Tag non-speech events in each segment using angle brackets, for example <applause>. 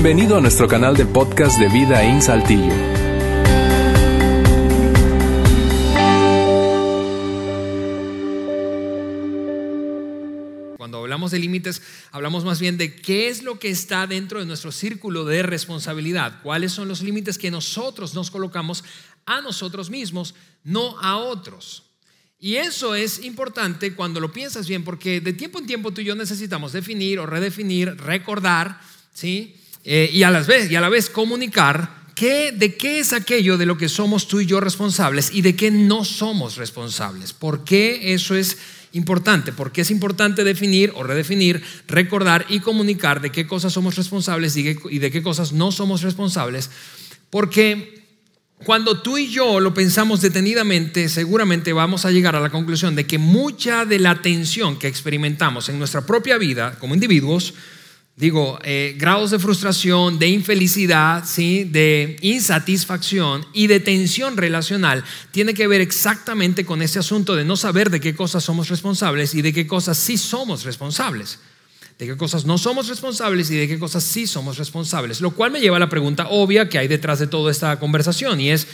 Bienvenido a nuestro canal de podcast de Vida en Saltillo. Cuando hablamos de límites, hablamos más bien de qué es lo que está dentro de nuestro círculo de responsabilidad, cuáles son los límites que nosotros nos colocamos a nosotros mismos, no a otros. Y eso es importante cuando lo piensas bien, porque de tiempo en tiempo tú y yo necesitamos definir o redefinir, recordar, ¿sí? Eh, y, a la vez, y a la vez comunicar qué, de qué es aquello de lo que somos tú y yo responsables y de qué no somos responsables. ¿Por qué eso es importante? Porque es importante definir o redefinir, recordar y comunicar de qué cosas somos responsables y de qué cosas no somos responsables. Porque cuando tú y yo lo pensamos detenidamente, seguramente vamos a llegar a la conclusión de que mucha de la tensión que experimentamos en nuestra propia vida como individuos, digo, eh, grados de frustración, de infelicidad, ¿sí? de insatisfacción y de tensión relacional, tiene que ver exactamente con ese asunto de no saber de qué cosas somos responsables y de qué cosas sí somos responsables. De qué cosas no somos responsables y de qué cosas sí somos responsables. Lo cual me lleva a la pregunta obvia que hay detrás de toda esta conversación y es,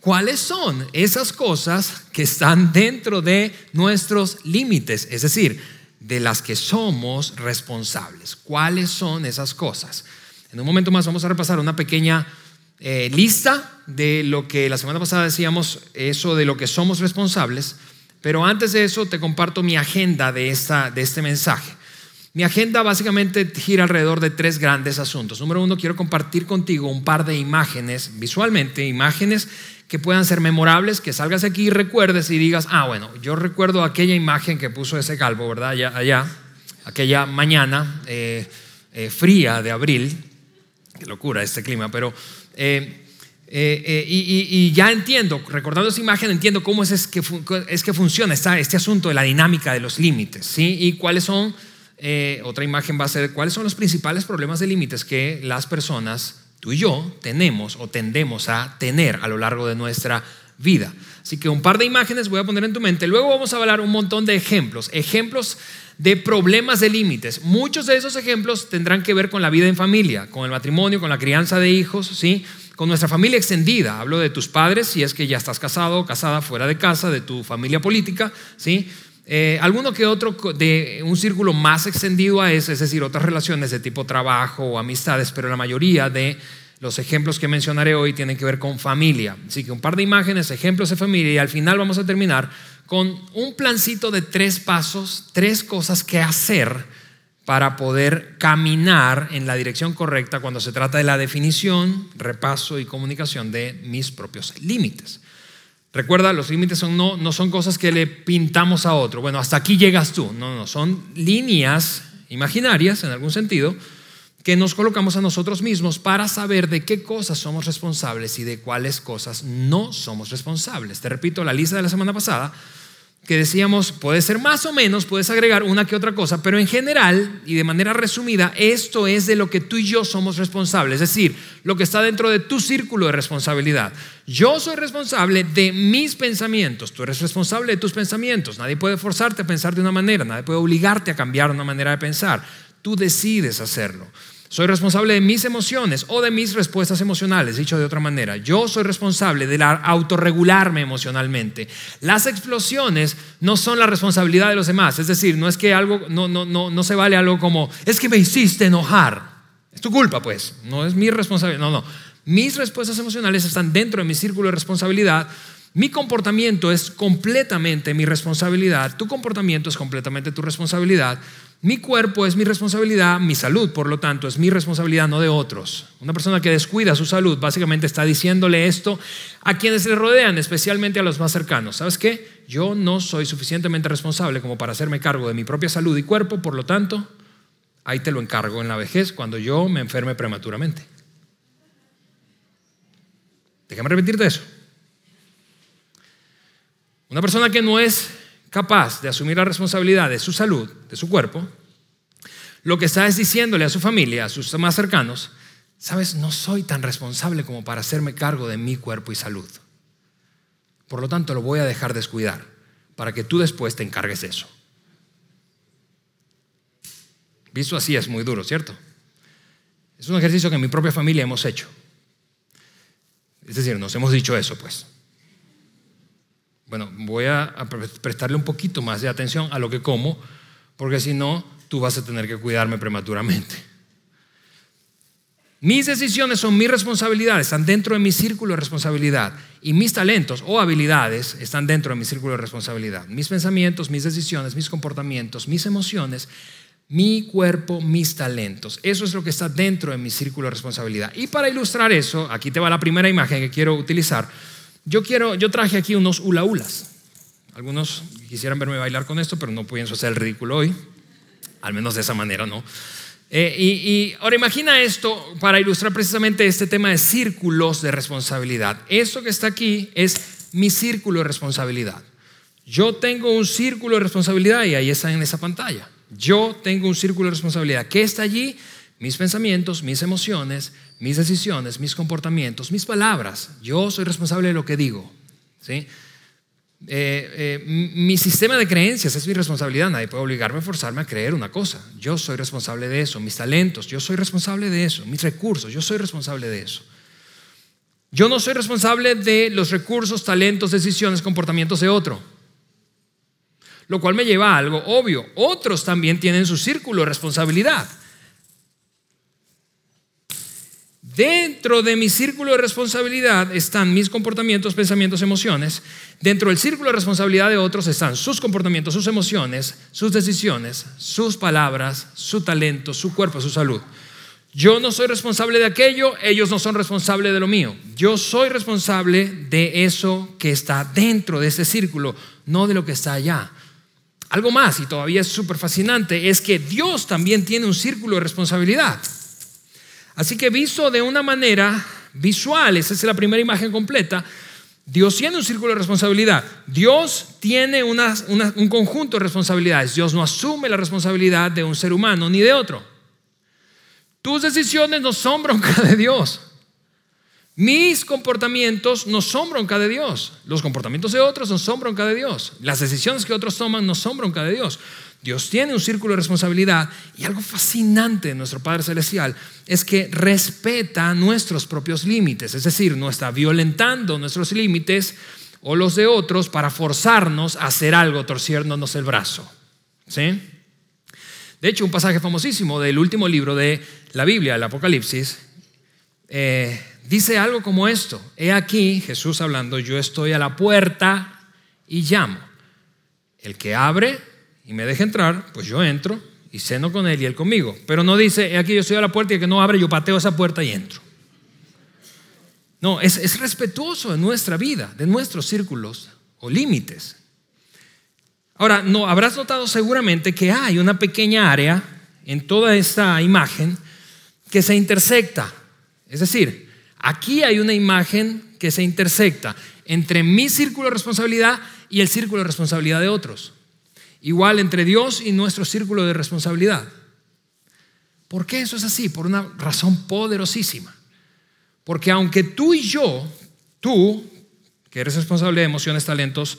¿cuáles son esas cosas que están dentro de nuestros límites? Es decir, de las que somos responsables. ¿Cuáles son esas cosas? En un momento más vamos a repasar una pequeña eh, lista de lo que la semana pasada decíamos, eso de lo que somos responsables, pero antes de eso te comparto mi agenda de, esta, de este mensaje. Mi agenda básicamente gira alrededor de tres grandes asuntos. Número uno, quiero compartir contigo un par de imágenes, visualmente, imágenes que puedan ser memorables, que salgas aquí y recuerdes y digas, ah, bueno, yo recuerdo aquella imagen que puso ese calvo, ¿verdad? Allá, allá aquella mañana eh, eh, fría de abril, qué locura este clima, pero... Eh, y, ya entiendo, recordando esa imagen, entiendo cómo es, que, es que funciona este asunto de la dinámica de los límites, ¿sí? Y cuáles son, otra imagen va a ser, cuáles son los principales problemas de límites que las personas tú y yo tenemos o tendemos a tener a lo largo de nuestra vida. Así que un par de imágenes voy a poner en tu mente. Luego vamos a hablar un montón de ejemplos, ejemplos de problemas de límites. Muchos de esos ejemplos tendrán que ver con la vida en familia, con el matrimonio, con la crianza de hijos, ¿sí? con nuestra familia extendida. Hablo de tus padres, si es que ya estás casado o casada fuera de casa, de tu familia política, ¿sí? Eh, alguno que otro de un círculo más extendido a ese, es decir, otras relaciones de tipo trabajo o amistades, pero la mayoría de los ejemplos que mencionaré hoy tienen que ver con familia. Así que un par de imágenes, ejemplos de familia y al final vamos a terminar con un plancito de tres pasos, tres cosas que hacer para poder caminar en la dirección correcta cuando se trata de la definición, repaso y comunicación de mis propios límites. Recuerda, los límites son, no, no son cosas que le pintamos a otro. Bueno, hasta aquí llegas tú. No, no, son líneas imaginarias en algún sentido que nos colocamos a nosotros mismos para saber de qué cosas somos responsables y de cuáles cosas no somos responsables. Te repito, la lista de la semana pasada que decíamos, puede ser más o menos, puedes agregar una que otra cosa, pero en general y de manera resumida, esto es de lo que tú y yo somos responsables, es decir, lo que está dentro de tu círculo de responsabilidad. Yo soy responsable de mis pensamientos, tú eres responsable de tus pensamientos, nadie puede forzarte a pensar de una manera, nadie puede obligarte a cambiar una manera de pensar, tú decides hacerlo. Soy responsable de mis emociones o de mis respuestas emocionales, dicho de otra manera. Yo soy responsable de autorregularme emocionalmente. Las explosiones no son la responsabilidad de los demás. Es decir, no es que algo, no, no, no, no se vale algo como, es que me hiciste enojar. Es tu culpa, pues. No es mi responsabilidad. No, no. Mis respuestas emocionales están dentro de mi círculo de responsabilidad. Mi comportamiento es completamente mi responsabilidad. Tu comportamiento es completamente tu responsabilidad. Mi cuerpo es mi responsabilidad, mi salud, por lo tanto, es mi responsabilidad, no de otros. Una persona que descuida su salud básicamente está diciéndole esto a quienes le rodean, especialmente a los más cercanos. ¿Sabes qué? Yo no soy suficientemente responsable como para hacerme cargo de mi propia salud y cuerpo, por lo tanto, ahí te lo encargo en la vejez cuando yo me enferme prematuramente. Déjame repetirte eso. Una persona que no es capaz de asumir la responsabilidad de su salud, de su cuerpo, lo que está es diciéndole a su familia, a sus más cercanos, sabes, no soy tan responsable como para hacerme cargo de mi cuerpo y salud. Por lo tanto, lo voy a dejar descuidar para que tú después te encargues de eso. Visto así es muy duro, ¿cierto? Es un ejercicio que en mi propia familia hemos hecho. Es decir, nos hemos dicho eso, pues. Bueno, voy a, prestarle un poquito más de atención a lo que como, porque si no, tú vas a tener que cuidarme prematuramente. Mis decisiones son mi responsabilidad, están dentro de mi círculo de responsabilidad. Y mis talentos o habilidades están dentro de mi círculo de responsabilidad. Mis pensamientos, mis decisiones, mis comportamientos, mis emociones mi cuerpo, mis talentos. Eso es lo que está dentro de mi círculo de responsabilidad. Y para ilustrar eso, aquí te va la primera imagen que quiero utilizar. Yo quiero, yo traje aquí unos hula hulas. Algunos quisieran verme bailar con esto, pero no pienso hacer el ridículo hoy. Al menos de esa manera, ¿no? Eh, y, y, ahora imagina esto para ilustrar precisamente este tema de círculos de responsabilidad. Esto que está aquí es mi círculo de responsabilidad. Yo tengo un círculo de responsabilidad y ahí está en esa pantalla. Yo tengo un círculo de responsabilidad. ¿Qué está allí? Mis pensamientos, mis emociones, mis decisiones, mis comportamientos, mis palabras. Yo soy responsable de lo que digo. ¿sí? Eh, eh, mi sistema de creencias es mi responsabilidad. Nadie puede obligarme a forzarme a creer una cosa. Yo soy responsable de eso. Mis talentos, yo soy responsable de eso. Mis recursos, yo soy responsable de eso. Yo no soy responsable de los recursos, talentos, decisiones, comportamientos de otro. Lo cual me lleva a algo obvio. Otros también tienen su círculo de responsabilidad. Dentro de mi círculo de responsabilidad están mis comportamientos, pensamientos, emociones. Dentro del círculo de responsabilidad de otros están sus comportamientos, sus emociones, sus decisiones, sus palabras, su talento, su cuerpo, su salud. Yo no soy responsable de aquello, ellos no son responsables de lo mío. Yo soy responsable de eso que está dentro de ese círculo, no de lo que está allá. Algo más, y todavía es súper fascinante, es que Dios también tiene un círculo de responsabilidad. Así que visto de una manera visual, esa es la primera imagen completa, Dios tiene un círculo de responsabilidad. Dios tiene un conjunto de responsabilidades. Dios no asume la responsabilidad de un ser humano ni de otro. Tus decisiones no son bronca de Dios. Mis comportamientos no son bronca de Dios. Los comportamientos de otros no son bronca de Dios. Las decisiones que otros toman no son bronca de Dios. Dios tiene un círculo de responsabilidad y algo fascinante de nuestro Padre Celestial es que respeta nuestros propios límites, es decir, no está violentando nuestros límites o los de otros para forzarnos a hacer algo torciéndonos el brazo. ¿Sí? De hecho, un pasaje famosísimo del último libro de la Biblia, el Apocalipsis, eh, dice algo como esto. He aquí, Jesús hablando, yo estoy a la puerta y llamo. El que abre y me deja entrar, pues yo entro y ceno con él y él conmigo. Pero no dice, aquí yo estoy a la puerta y el que no abre, yo pateo esa puerta y entro. No, es, es respetuoso de nuestra vida, de nuestros círculos o límites. Ahora, no, habrás notado seguramente que hay una pequeña área en toda esta imagen que se intersecta. Es decir, Aquí hay una imagen que se intersecta entre mi círculo de responsabilidad y el círculo de responsabilidad de otros. Igual entre Dios y nuestro círculo de responsabilidad. ¿Por qué eso es así? Por una razón poderosísima. Porque aunque tú y yo, tú, que eres responsable de emociones, talentos,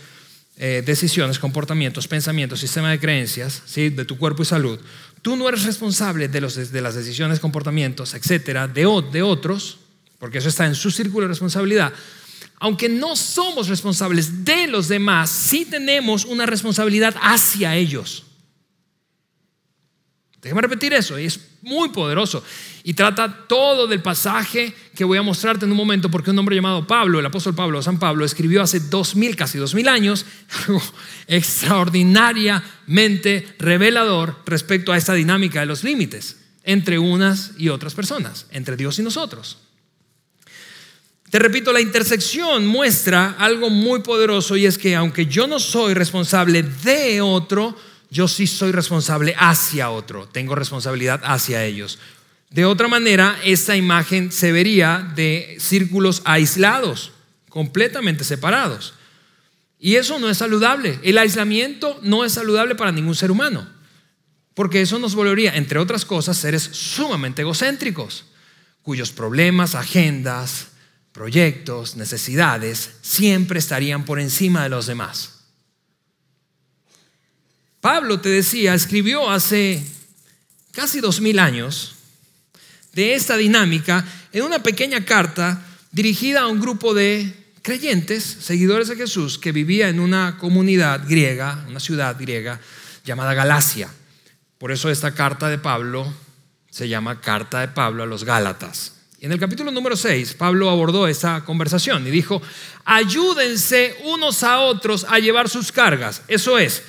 eh, decisiones, comportamientos, pensamientos, sistema de creencias, ¿sí? de tu cuerpo y salud, tú no eres responsable de, los, de las decisiones, comportamientos, etcétera, de, de otros, porque eso está en su círculo de responsabilidad, aunque no somos responsables de los demás, sí tenemos una responsabilidad hacia ellos. Déjame repetir eso, es muy poderoso. Y trata todo del pasaje que voy a mostrarte en un momento, porque un hombre llamado Pablo, el apóstol Pablo, San Pablo, escribió hace dos mil, casi dos mil años, <laughs> algo extraordinariamente revelador respecto a esta dinámica de los límites entre unas y otras personas, entre Dios y nosotros. Te repito, la intersección muestra algo muy poderoso y es que aunque yo no soy responsable de otro, yo sí soy responsable hacia otro, tengo responsabilidad hacia ellos. De otra manera, esta imagen se vería de círculos aislados, completamente separados. Y eso no es saludable. El aislamiento no es saludable para ningún ser humano, porque eso nos volvería, entre otras cosas, seres sumamente egocéntricos, cuyos problemas, agendas, proyectos, necesidades, siempre estarían por encima de los demás. Pablo, te decía, escribió hace casi dos mil años de esta dinámica en una pequeña carta dirigida a un grupo de creyentes, seguidores de Jesús, que vivía en una comunidad griega, una ciudad griega llamada Galacia. Por eso esta carta de Pablo se llama Carta de Pablo a los Gálatas. Y en el capítulo número 6, Pablo abordó esa conversación y dijo, ayúdense unos a otros a llevar sus cargas. Eso es,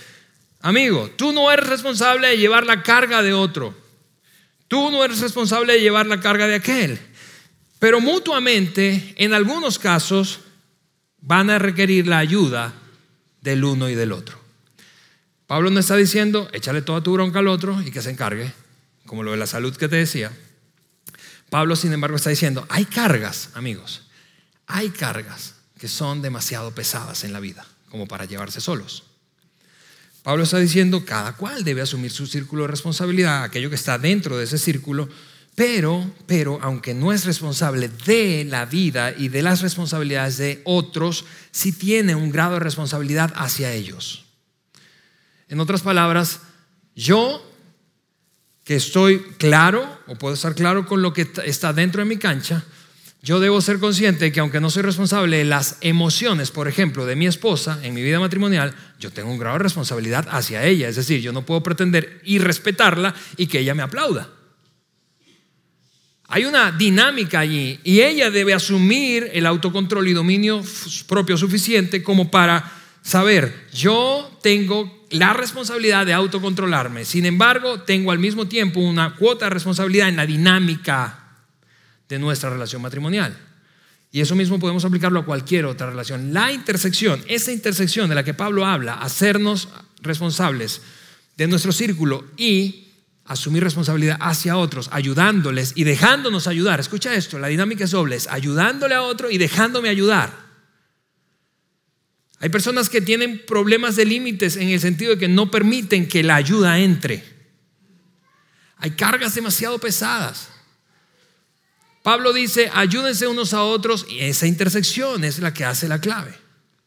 amigo, tú no eres responsable de llevar la carga de otro. Tú no eres responsable de llevar la carga de aquel. Pero mutuamente, en algunos casos, van a requerir la ayuda del uno y del otro. Pablo no está diciendo, échale toda tu bronca al otro y que se encargue, como lo de la salud que te decía. Pablo, sin embargo, está diciendo, hay cargas, amigos, hay cargas que son demasiado pesadas en la vida como para llevarse solos. Pablo está diciendo, cada cual debe asumir su círculo de responsabilidad, aquello que está dentro de ese círculo, pero, pero, aunque no es responsable de la vida y de las responsabilidades de otros, sí tiene un grado de responsabilidad hacia ellos. En otras palabras, yo estoy claro o puedo estar claro con lo que está dentro de mi cancha, yo debo ser consciente que aunque no soy responsable de las emociones, por ejemplo, de mi esposa en mi vida matrimonial, yo tengo un grado de responsabilidad hacia ella. Es decir, yo no puedo pretender y respetarla y que ella me aplauda. Hay una dinámica allí y ella debe asumir el autocontrol y dominio propio suficiente como para saber, yo tengo la responsabilidad de autocontrolarme. Sin embargo, tengo al mismo tiempo una cuota de responsabilidad en la dinámica de nuestra relación matrimonial. Y eso mismo podemos aplicarlo a cualquier otra relación. La intersección, esa intersección de la que Pablo habla, hacernos responsables de nuestro círculo y asumir responsabilidad hacia otros, ayudándoles y dejándonos ayudar. Escucha esto, la dinámica es doble, es ayudándole a otro y dejándome ayudar. Hay personas que tienen problemas de límites en el sentido de que no permiten que la ayuda entre. Hay cargas demasiado pesadas. Pablo dice, ayúdense unos a otros y esa intersección es la que hace la clave.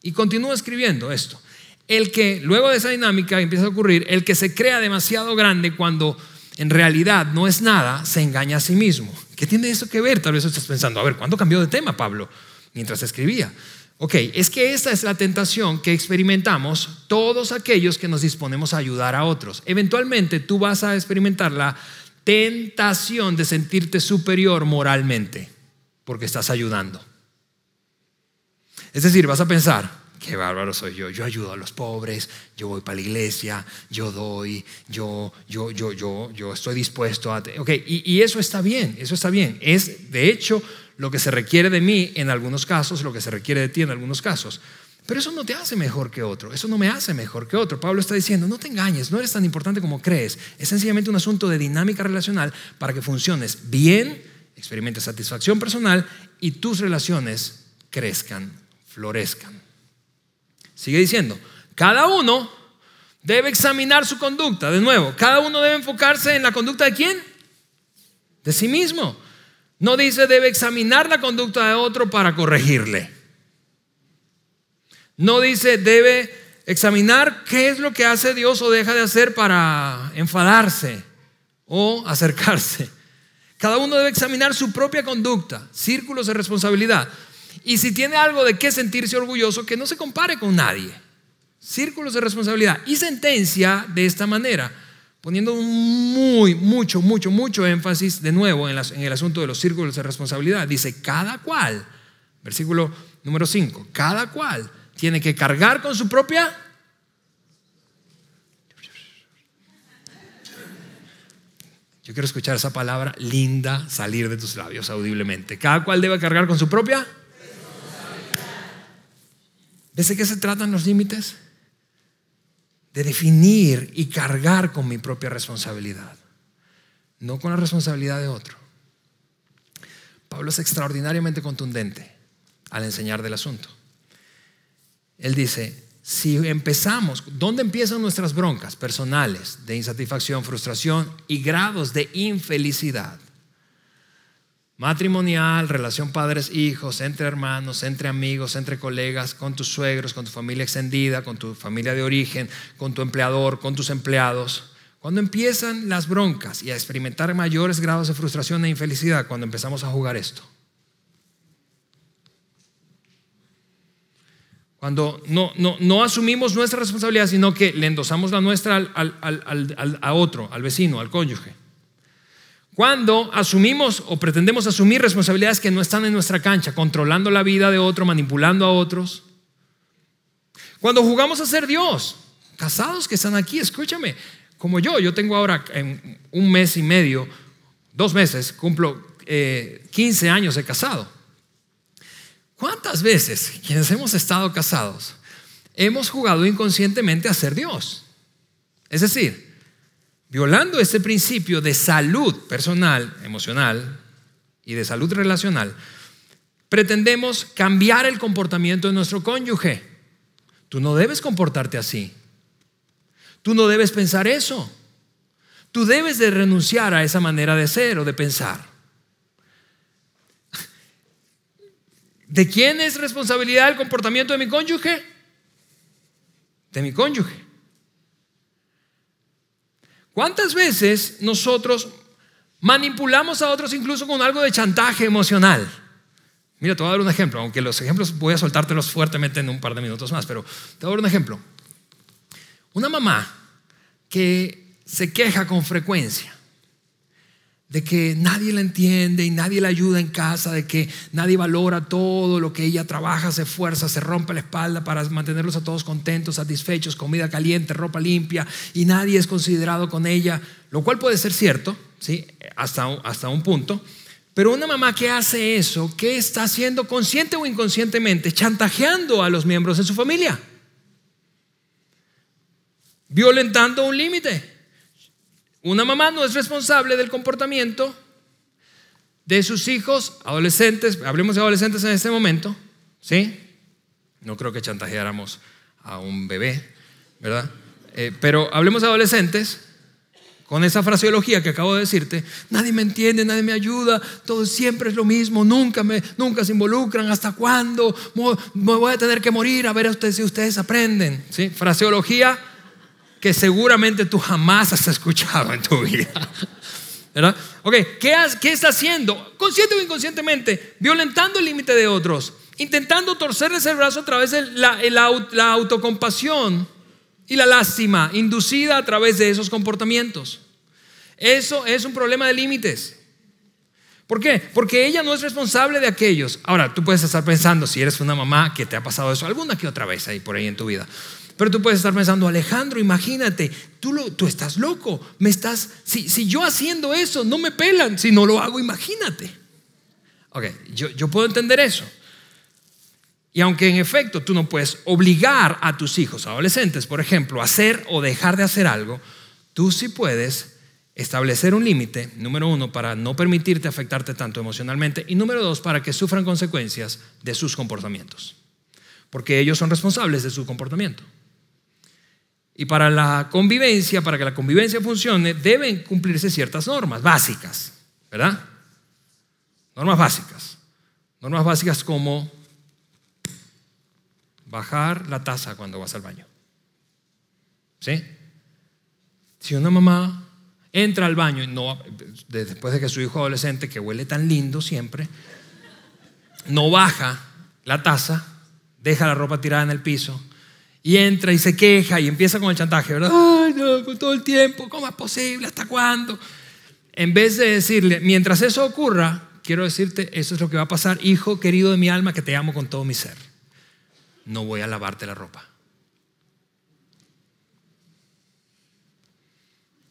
Y continúa escribiendo esto. El que, luego de esa dinámica empieza a ocurrir, el que se crea demasiado grande cuando en realidad no es nada, se engaña a sí mismo. ¿Qué tiene eso que ver? Tal vez estás pensando, a ver, ¿cuándo cambió de tema Pablo? Mientras escribía. Ok, es que esta es la tentación que experimentamos todos aquellos que nos disponemos a ayudar a otros. Eventualmente tú vas a experimentar la tentación de sentirte superior moralmente porque estás ayudando. Es decir, vas a pensar, qué bárbaro soy yo, yo ayudo a los pobres, yo voy para la iglesia, yo doy, yo, yo, yo, yo, yo estoy dispuesto a... Ok, y, y eso está bien, eso está bien. Es, de hecho, lo que se requiere de mí en algunos casos, lo que se requiere de ti en algunos casos. Pero eso no te hace mejor que otro, eso no me hace mejor que otro. Pablo está diciendo, no te engañes, no eres tan importante como crees. Es sencillamente un asunto de dinámica relacional para que funciones bien, experimentes satisfacción personal y tus relaciones crezcan, florezcan. Sigue diciendo, cada uno debe examinar su conducta. De nuevo, cada uno debe enfocarse en la conducta de quién? De sí mismo. No dice debe examinar la conducta de otro para corregirle. No dice debe examinar qué es lo que hace Dios o deja de hacer para enfadarse o acercarse. Cada uno debe examinar su propia conducta, círculos de responsabilidad. Y si tiene algo de qué sentirse orgulloso, que no se compare con nadie. Círculos de responsabilidad. Y sentencia de esta manera poniendo muy, mucho, mucho, mucho énfasis de nuevo en, el asunto de los círculos de responsabilidad. Dice, cada cual, versículo número 5, cada cual tiene que cargar con su propia... Yo quiero escuchar esa palabra linda salir de tus labios audiblemente. Cada cual debe cargar con su propia... ¿Ves de qué se tratan los límites? De definir y cargar con mi propia responsabilidad, no con la responsabilidad de otro. Pablo es extraordinariamente contundente al enseñar del asunto. Él dice, si empezamos, ¿dónde empiezan nuestras broncas personales de insatisfacción, frustración y grados de infelicidad? Matrimonial, relación padres-hijos, entre hermanos, entre amigos, entre colegas, con tus suegros, con tu familia extendida, con tu familia de origen, con tu empleador, con tus empleados, Cuando empiezan las broncas y a experimentar mayores grados de frustración e infelicidad cuando empezamos a jugar esto. Cuando no, no, no asumimos nuestra responsabilidad, sino que le endosamos la nuestra al, a otro, al vecino, al cónyuge. Cuando asumimos o pretendemos asumir responsabilidades que no están en nuestra cancha, controlando la vida de otro, manipulando a otros. Cuando jugamos a ser Dios, casados que están aquí, escúchame, como yo, yo tengo ahora en un mes y medio, dos meses, cumplo 15 eh, años de casado. ¿Cuántas veces quienes hemos estado casados hemos jugado inconscientemente a ser Dios? Es decir, violando ese principio de salud personal, emocional y de salud relacional, pretendemos cambiar el comportamiento de nuestro cónyuge. Tú no debes comportarte así. Tú no debes pensar eso. Tú debes de renunciar a esa manera de ser o de pensar. ¿De quién es responsabilidad el comportamiento de mi cónyuge? De mi cónyuge. ¿Cuántas veces nosotros manipulamos a otros incluso con algo de chantaje emocional? Mira, te voy a dar un ejemplo, aunque los ejemplos voy a soltártelos fuertemente en un par de minutos más, pero te voy a dar un ejemplo. Una mamá que se queja con frecuencia de que nadie la entiende y nadie la ayuda en casa, de que nadie valora todo lo que ella trabaja, se esfuerza, se rompe la espalda para mantenerlos a todos contentos, satisfechos, comida caliente, ropa limpia, y nadie es considerado con ella, lo cual puede ser cierto, ¿sí? hasta, hasta un punto. Pero una mamá que hace eso, ¿qué está haciendo consciente o inconscientemente? Chantajeando a los miembros de su familia, violentando un límite. Una mamá no es responsable del comportamiento de sus hijos, adolescentes, hablemos de adolescentes en este momento, ¿sí? No creo que chantajeáramos a un bebé, ¿verdad? Eh, pero hablemos de adolescentes con esa fraseología que acabo de decirte, nadie me entiende, nadie me ayuda, todo siempre es lo mismo, nunca, me, nunca se involucran, ¿hasta cuándo? Me voy a tener que morir a ver ustedes si ustedes aprenden. ¿Sí? Fraseología que seguramente tú jamás has escuchado en tu vida. ¿Verdad? Ok, ¿qué, ¿qué está haciendo? Consciente o inconscientemente, violentando el límite de otros, intentando torcerles el brazo a través de la, la autocompasión y la lástima inducida a través de esos comportamientos. Eso es un problema de límites. ¿Por qué? Porque ella no es responsable de aquellos. Ahora, tú puedes estar pensando, si eres una mamá que te ha pasado eso alguna que otra vez ahí por ahí en tu vida. Pero tú puedes estar pensando, Alejandro, imagínate, tú, lo, tú estás loco, me estás, si, si, yo haciendo eso no me pelan, si no lo hago, imagínate. Ok, yo, yo puedo entender eso. Y aunque en efecto tú no puedes obligar a tus hijos, adolescentes, por ejemplo, a hacer o dejar de hacer algo, tú sí puedes establecer un límite, número uno, para no permitirte afectarte tanto emocionalmente, y número dos, para que sufran consecuencias de sus comportamientos, porque ellos son responsables de su comportamiento. Y para la convivencia, para que la convivencia funcione, deben cumplirse ciertas normas básicas, ¿verdad? Normas básicas. Normas básicas como bajar la taza cuando vas al baño. ¿Sí? Si una mamá entra al baño y no, después de que su hijo adolescente, que huele tan lindo siempre, no baja la taza, deja la ropa tirada en el piso, y entra y se queja y empieza con el chantaje, ¿verdad? Ay, no, pues todo el tiempo, ¿cómo es posible? ¿Hasta cuándo? En vez de decirle, mientras eso ocurra, quiero decirte, eso es lo que va a pasar, hijo querido de mi alma, que te amo con todo mi ser. No voy a lavarte la ropa.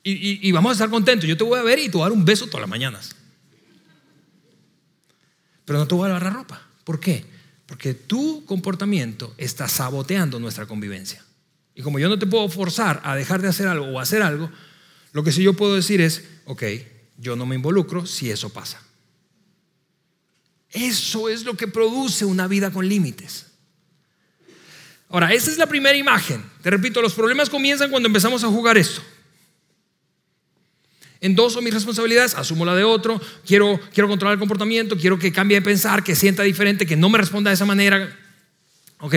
Y, y, vamos a estar contentos. Yo te voy a ver y te voy a dar un beso todas las mañanas. Pero no te voy a lavar la ropa. ¿Por qué? Porque tu comportamiento está saboteando nuestra convivencia. Y como yo no te puedo forzar a dejar de hacer algo o hacer algo, lo que sí yo puedo decir es, ok, yo no me involucro si eso pasa. Eso es lo que produce una vida con límites. Ahora, esa es la primera imagen. Te repito, los problemas comienzan cuando empezamos a jugar esto endoso mis responsabilidades, asumo la de otro, quiero, quiero controlar el comportamiento, quiero que cambie de pensar, que sienta diferente, que no me responda de esa manera. Ok,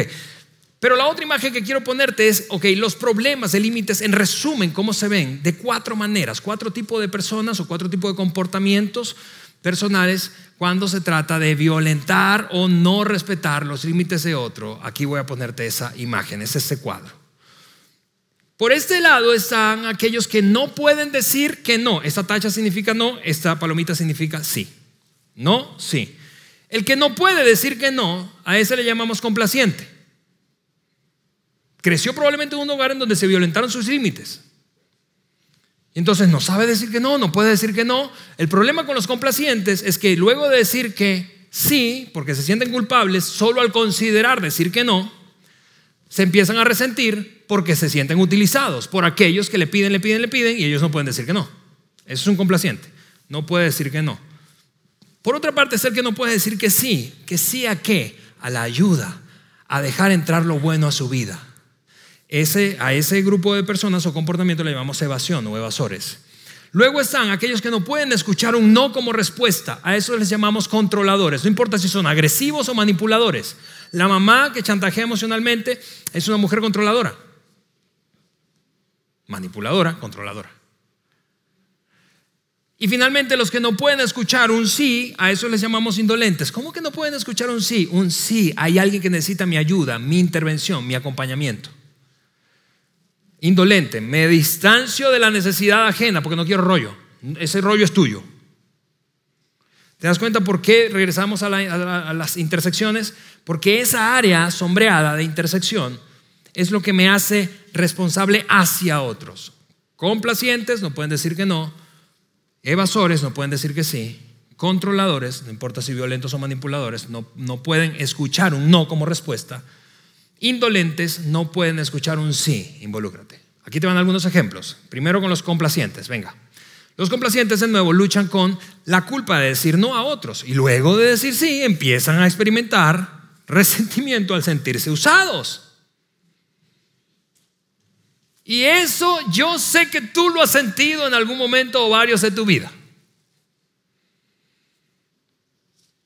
Pero la otra imagen que quiero ponerte es, ok, los problemas de límites en resumen, ¿cómo se ven? De cuatro maneras, cuatro tipos de personas o cuatro tipos de comportamientos personales cuando se trata de violentar o no respetar los límites de otro. Aquí voy a ponerte esa imagen, es este cuadro. Por este lado están aquellos que no pueden decir que no. Esta tacha significa no, esta palomita significa sí. No, sí. El que no puede decir que no, a ese le llamamos complaciente. Creció probablemente en un hogar en donde se violentaron sus límites. Entonces no sabe decir que no, no puede decir que no. El problema con los complacientes es que luego de decir que sí, porque se sienten culpables, solo al considerar decir que no, se empiezan a resentir porque se sienten utilizados por aquellos que le piden, le piden, le piden y ellos no pueden decir que no. Eso es un complaciente. No puede decir que no. Por otra parte, es el que no puede decir que sí. ¿Que sí a qué? A la ayuda, a dejar entrar lo bueno a su vida. Ese, a ese grupo de personas o comportamiento le llamamos evasión o evasores. Luego están aquellos que no pueden escuchar un no como respuesta. A eso les llamamos controladores. No importa si son agresivos o manipuladores. La mamá que chantajea emocionalmente es una mujer controladora. Manipuladora, controladora. Y finalmente los que no pueden escuchar un sí, a eso les llamamos indolentes. ¿Cómo que no pueden escuchar un sí? Un sí, hay alguien que necesita mi ayuda, mi intervención, mi acompañamiento. Indolente, me distancio de la necesidad ajena porque no quiero rollo. Ese rollo es tuyo. ¿Te das cuenta por qué regresamos a, las intersecciones? Porque esa área sombreada de intersección es lo que me hace responsable hacia otros. Complacientes no pueden decir que no, Evasores no pueden decir que sí. Controladores, no importa si violentos o manipuladores, no, no pueden escuchar un no como respuesta. Indolentes no pueden escuchar un sí, involúcrate. Aquí te van algunos ejemplos. Primero con los complacientes, venga. Los complacientes de nuevo luchan con la culpa de decir no a otros y luego de decir sí empiezan a experimentar <laughs> resentimiento al sentirse usados. Y eso yo sé que tú lo has sentido en algún momento o varios de tu vida.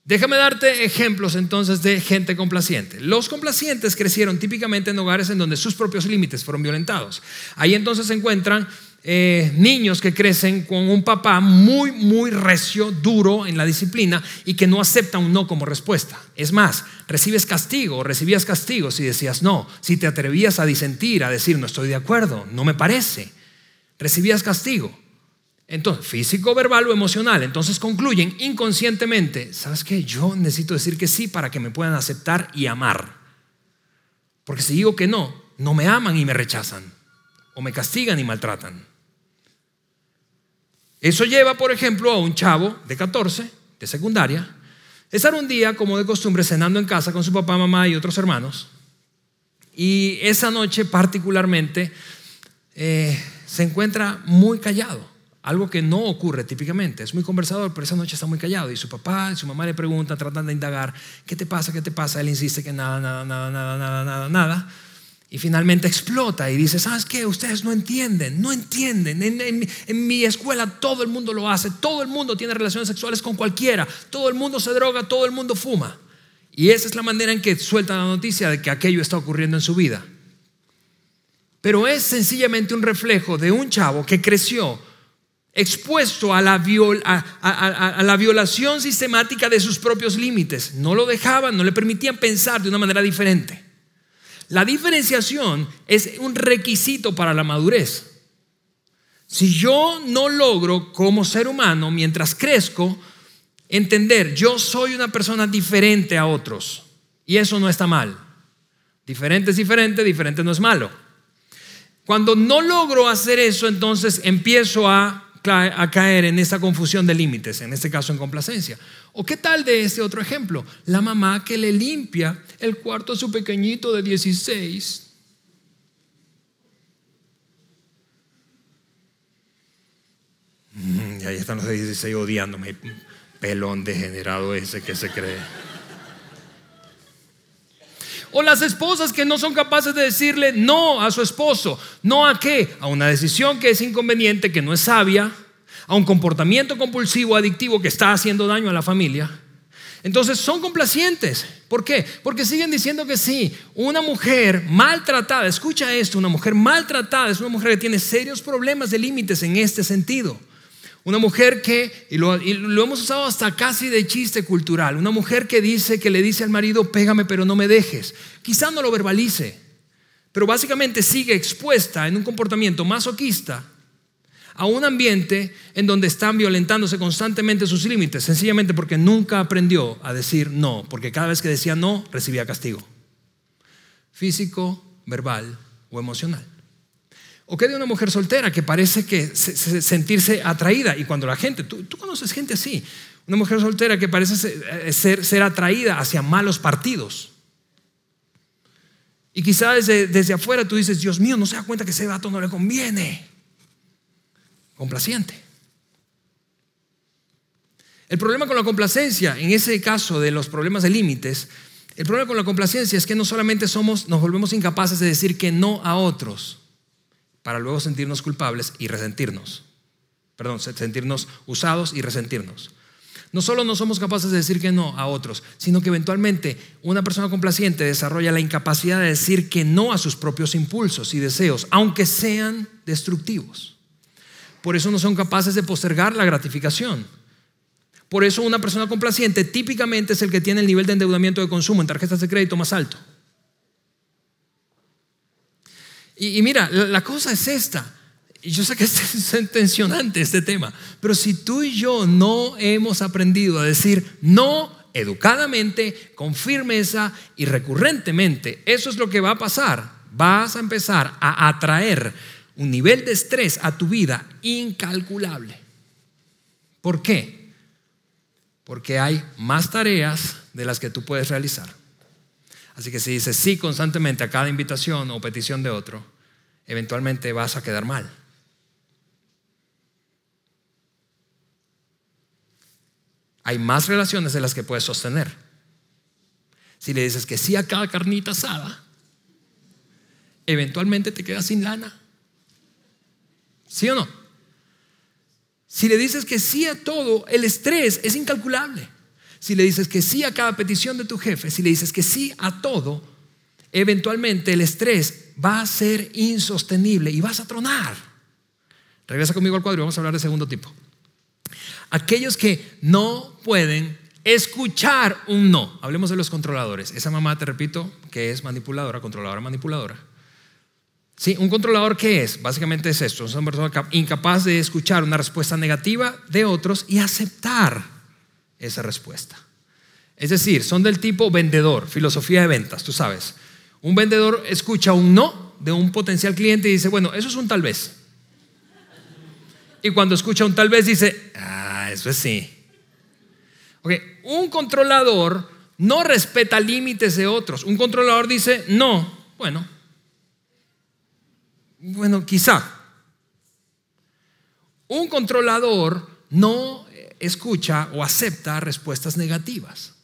Déjame darte ejemplos entonces de gente complaciente. Los complacientes crecieron típicamente en hogares en donde sus propios límites fueron violentados. Ahí entonces se encuentran eh, niños que crecen con un papá muy, muy recio, duro en la disciplina y que no acepta un no como respuesta. Es más, recibes castigo, recibías castigo si decías no, si te atrevías a disentir, a decir no estoy de acuerdo, no me parece. Recibías castigo. Entonces, físico, verbal o emocional. Entonces concluyen inconscientemente, ¿sabes qué? Yo necesito decir que sí para que me puedan aceptar y amar. Porque si digo que no, no me aman y me rechazan. O me castigan y maltratan. Eso lleva, por ejemplo, a un chavo de 14, de secundaria, estar un día, como de costumbre, cenando en casa con su papá, mamá y otros hermanos. Y esa noche particularmente eh, se encuentra muy callado, algo que no ocurre típicamente. Es muy conversador, pero esa noche está muy callado. Y su papá y su mamá le preguntan, tratan de indagar, ¿qué te pasa? ¿Qué te pasa? Él insiste que nada, nada, nada, nada, nada, nada, nada. Y finalmente explota y dice, ¿sabes qué? Ustedes no entienden, no entienden. En, mi escuela todo el mundo lo hace, todo el mundo tiene relaciones sexuales con cualquiera, todo el mundo se droga, todo el mundo fuma. Y esa es la manera en que suelta la noticia de que aquello está ocurriendo en su vida. Pero es sencillamente un reflejo de un chavo que creció expuesto a la, violación sistemática de sus propios límites. No lo dejaban, no le permitían pensar de una manera diferente. La diferenciación es un requisito para la madurez. Si yo no logro como ser humano, mientras crezco, entender, yo soy una persona diferente a otros. Y eso no está mal. Diferente es diferente, diferente no es malo. Cuando no logro hacer eso, entonces empiezo a a caer en esa confusión de límites, en este caso en complacencia. ¿O qué tal de este otro ejemplo? La mamá que le limpia el cuarto a su pequeñito de 16. Mm, y ahí están los de 16 odiándome, pelón degenerado ese que se cree. O las esposas que no son capaces de decirle no a su esposo. ¿No a qué? A una decisión que es inconveniente, que no es sabia, a un comportamiento compulsivo, adictivo que está haciendo daño a la familia. Entonces son complacientes. ¿Por qué? Porque siguen diciendo que sí, una mujer maltratada, escucha esto, una mujer maltratada es una mujer que tiene serios problemas de límites en este sentido. Una mujer que, y lo, hemos usado hasta casi de chiste cultural, una mujer que dice, que le dice al marido, pégame pero no me dejes. Quizá no lo verbalice, pero básicamente sigue expuesta en un comportamiento masoquista a un ambiente en donde están violentándose constantemente sus límites, sencillamente porque nunca aprendió a decir no, porque cada vez que decía no recibía castigo, físico, verbal o emocional. ¿O qué de una mujer soltera que parece que sentirse atraída? Y cuando la gente, tú, conoces gente así, una mujer soltera que parece eh, ser, atraída hacia malos partidos. Y quizás desde, desde, afuera tú dices, Dios mío, no se da cuenta que ese vato no le conviene. Complaciente. El problema con la complacencia, en ese caso de los problemas de límites, el problema con la complacencia es que no solamente somos, nos volvemos incapaces de decir que no a otros, para luego sentirnos culpables y resentirnos. Perdón, sentirnos usados y resentirnos. No solo no somos capaces de decir que no a otros, sino que eventualmente una persona complaciente desarrolla la incapacidad de decir que no a sus propios impulsos y deseos, aunque sean destructivos. Por eso no son capaces de postergar la gratificación. Por eso una persona complaciente típicamente es el que tiene el nivel de endeudamiento de consumo en tarjetas de crédito más alto. Y, mira, la, cosa es esta. Yo sé que <laughs> es tensionante este tema, pero si tú y yo no hemos aprendido a decir no educadamente, con firmeza y recurrentemente, eso es lo que va a pasar. Vas a empezar a atraer un nivel de estrés a tu vida incalculable. ¿Por qué? Porque hay más tareas de las que tú puedes realizar. Así que si dices sí constantemente a cada invitación o petición de otro, eventualmente vas a quedar mal. Hay más relaciones de las que puedes sostener. Si le dices que sí a cada carnita asada, eventualmente te quedas sin lana. ¿Sí o no? Si le dices que sí a todo, el estrés es incalculable. Si le dices que sí a cada petición de tu jefe, si le dices que sí a todo, eventualmente el estrés va a ser insostenible y vas a tronar. Regresa conmigo al cuadro y vamos a hablar de segundo tipo. Aquellos que no pueden escuchar un no. Hablemos de los controladores. Esa mamá, te repito, que es manipuladora, controladora, manipuladora. Sí, un controlador qué es? Básicamente es esto, es una persona incapaz de escuchar una respuesta negativa de otros y aceptar esa respuesta. Es decir, son del tipo vendedor, filosofía de ventas, tú sabes. Un vendedor escucha un no de un potencial cliente y dice, bueno, eso es un tal vez. Y cuando escucha un tal vez dice, ah, eso es sí. Ok, un controlador no respeta límites de otros. Un controlador dice, no, bueno, bueno, quizá. Un controlador no escucha o acepta respuestas negativas.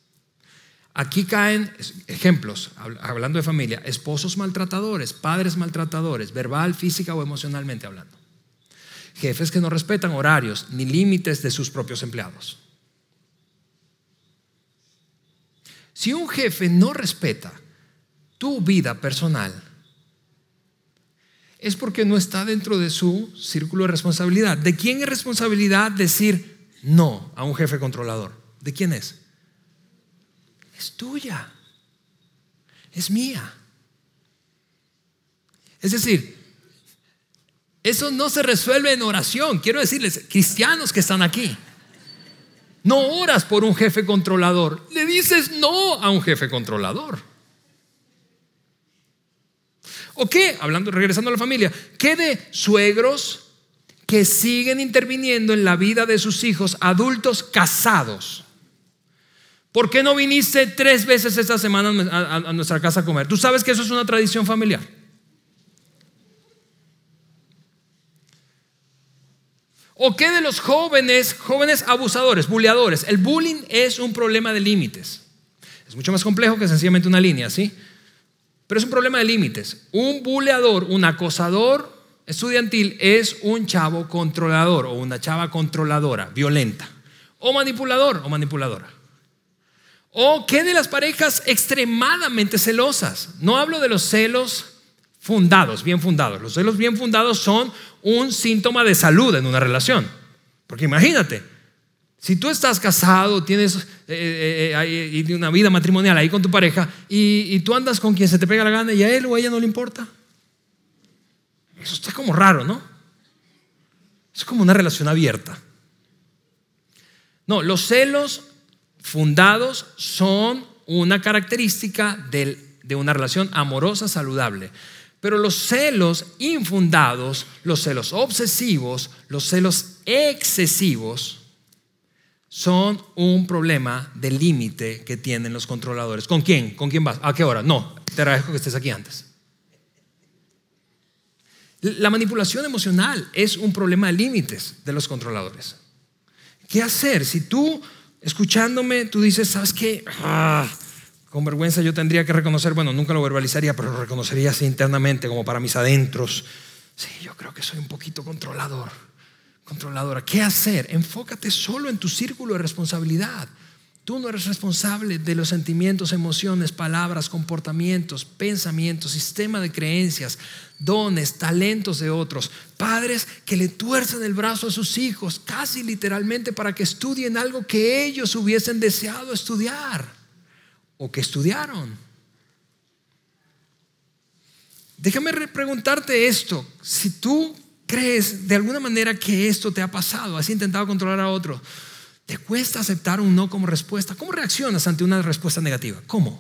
Aquí caen ejemplos, hablando de familia, esposos maltratadores, padres maltratadores, verbal, física o emocionalmente hablando. Jefes que no respetan horarios ni límites de sus propios empleados. Si un jefe no respeta tu vida personal, es porque no está dentro de su círculo de responsabilidad. ¿De quién es responsabilidad decir no a un jefe controlador? ¿De quién es? Es tuya, es mía. Es decir, eso no se resuelve en oración. Quiero decirles, cristianos que están aquí, no oras por un jefe controlador, le dices no a un jefe controlador. ¿O qué? Hablando, regresando a la familia, ¿qué de suegros que siguen interviniendo en la vida de sus hijos adultos casados? ¿Por qué no viniste tres veces esta semana a, nuestra casa a comer? Tú sabes que eso es una tradición familiar. ¿O qué de los jóvenes, jóvenes abusadores, buleadores? El bullying es un problema de límites. Es mucho más complejo que sencillamente una línea, ¿sí? Pero es un problema de límites. Un buleador, un acosador estudiantil es un chavo controlador o una chava controladora, violenta. O manipulador o manipuladora. ¿O qué de las parejas extremadamente celosas? No hablo de los celos fundados, bien fundados. Los celos bien fundados son un síntoma de salud en una relación. Porque imagínate, si tú estás casado, tienes eh, eh, eh, una vida matrimonial ahí con tu pareja y, tú andas con quien se te pega la gana y a él o a ella no le importa. Eso está como raro, ¿no? Es como una relación abierta. No, los celos fundados son una característica de una relación amorosa saludable. Pero los celos infundados, los celos obsesivos, los celos excesivos, son un problema de límite que tienen los controladores. ¿Con quién? ¿Con quién vas? ¿A qué hora? No, te agradezco que estés aquí antes. La manipulación emocional es un problema de límites de los controladores. ¿Qué hacer? Si tú, escuchándome, tú dices, ¿sabes qué? Ah, con vergüenza yo tendría que reconocer, bueno, nunca lo verbalizaría, pero lo reconocería así internamente, como para mis adentros. Sí, yo creo que soy un poquito controlador, controladora. ¿Qué hacer? Enfócate solo en tu círculo de responsabilidad. Tú no eres responsable de los sentimientos, emociones, palabras, comportamientos, pensamientos, sistema de creencias, dones, talentos de otros. Padres que le tuercen el brazo a sus hijos, casi literalmente para que estudien algo que ellos hubiesen deseado estudiar o que estudiaron. Déjame preguntarte esto. Si tú crees de alguna manera que esto te ha pasado, has intentado controlar a otro, ¿te cuesta aceptar un no como respuesta? ¿Cómo reaccionas ante una respuesta negativa? ¿Cómo?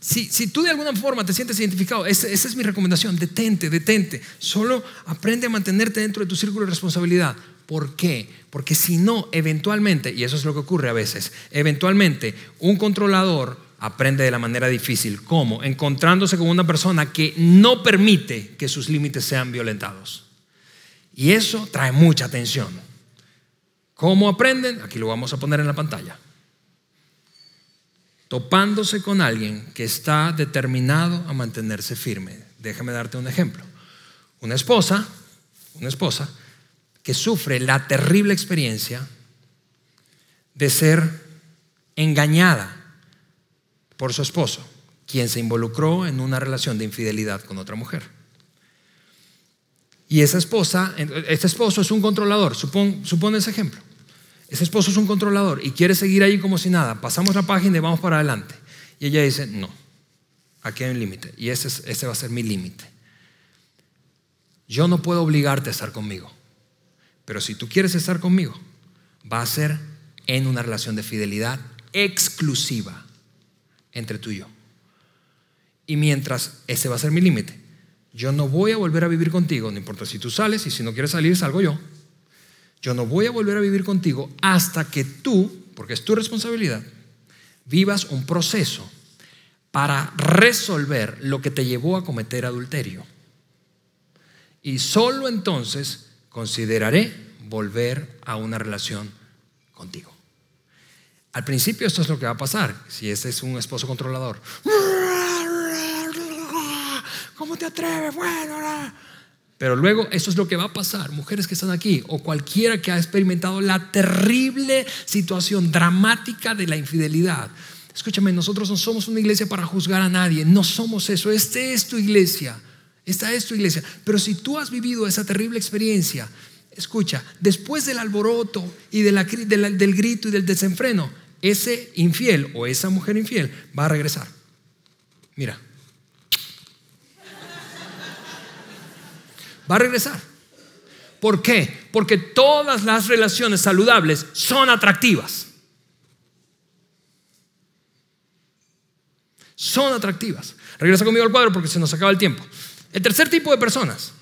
Si, si, tú de alguna forma te sientes identificado, esa, esa, es mi recomendación, detente, detente. Solo aprende a mantenerte dentro de tu círculo de responsabilidad. ¿Por qué? Porque si no, eventualmente, y eso es lo que ocurre a veces, eventualmente un controlador aprende de la manera difícil. ¿Cómo? Encontrándose con una persona que no permite que sus límites sean violentados. Y eso trae mucha tensión. ¿Cómo aprenden? Aquí lo vamos a poner en la pantalla. Topándose con alguien que está determinado a mantenerse firme. Déjame darte un ejemplo. Una esposa, una esposa que sufre la terrible experiencia de ser engañada por su esposo, quien se involucró en una relación de infidelidad con otra mujer. Y esa esposa, este esposo es un controlador, supone ese ejemplo. Ese esposo es un controlador y quiere seguir ahí como si nada. Pasamos la página y vamos para adelante. Y ella dice, no, aquí hay un límite y ese, ese va a ser mi límite. Yo no puedo obligarte a estar conmigo. Pero si tú quieres estar conmigo, va a ser en una relación de fidelidad exclusiva entre tú y yo. Y mientras ese va a ser mi límite, yo no voy a volver a vivir contigo, no importa si tú sales y si no quieres salir, salgo yo. Yo no voy a volver a vivir contigo hasta que tú, porque es tu responsabilidad, vivas un proceso para resolver lo que te llevó a cometer adulterio. Y solo entonces consideraré volver a una relación contigo. Al principio esto es lo que va a pasar si ese es un esposo controlador. ¿Cómo te atreves? Bueno, pero luego eso es lo que va a pasar, mujeres que están aquí o cualquiera que ha experimentado la terrible situación dramática de la infidelidad. Escúchame, nosotros no somos una iglesia para juzgar a nadie, no somos eso, este es tu iglesia. Esta es tu iglesia. Pero si tú has vivido esa terrible experiencia, escucha, después del alboroto y del grito y del desenfreno, ese infiel o esa mujer infiel va a regresar. Mira. Va a regresar. ¿Por qué? Porque todas las relaciones saludables son atractivas. Son atractivas. Regresa conmigo al cuadro porque se nos acaba el tiempo. El tercer tipo de personas,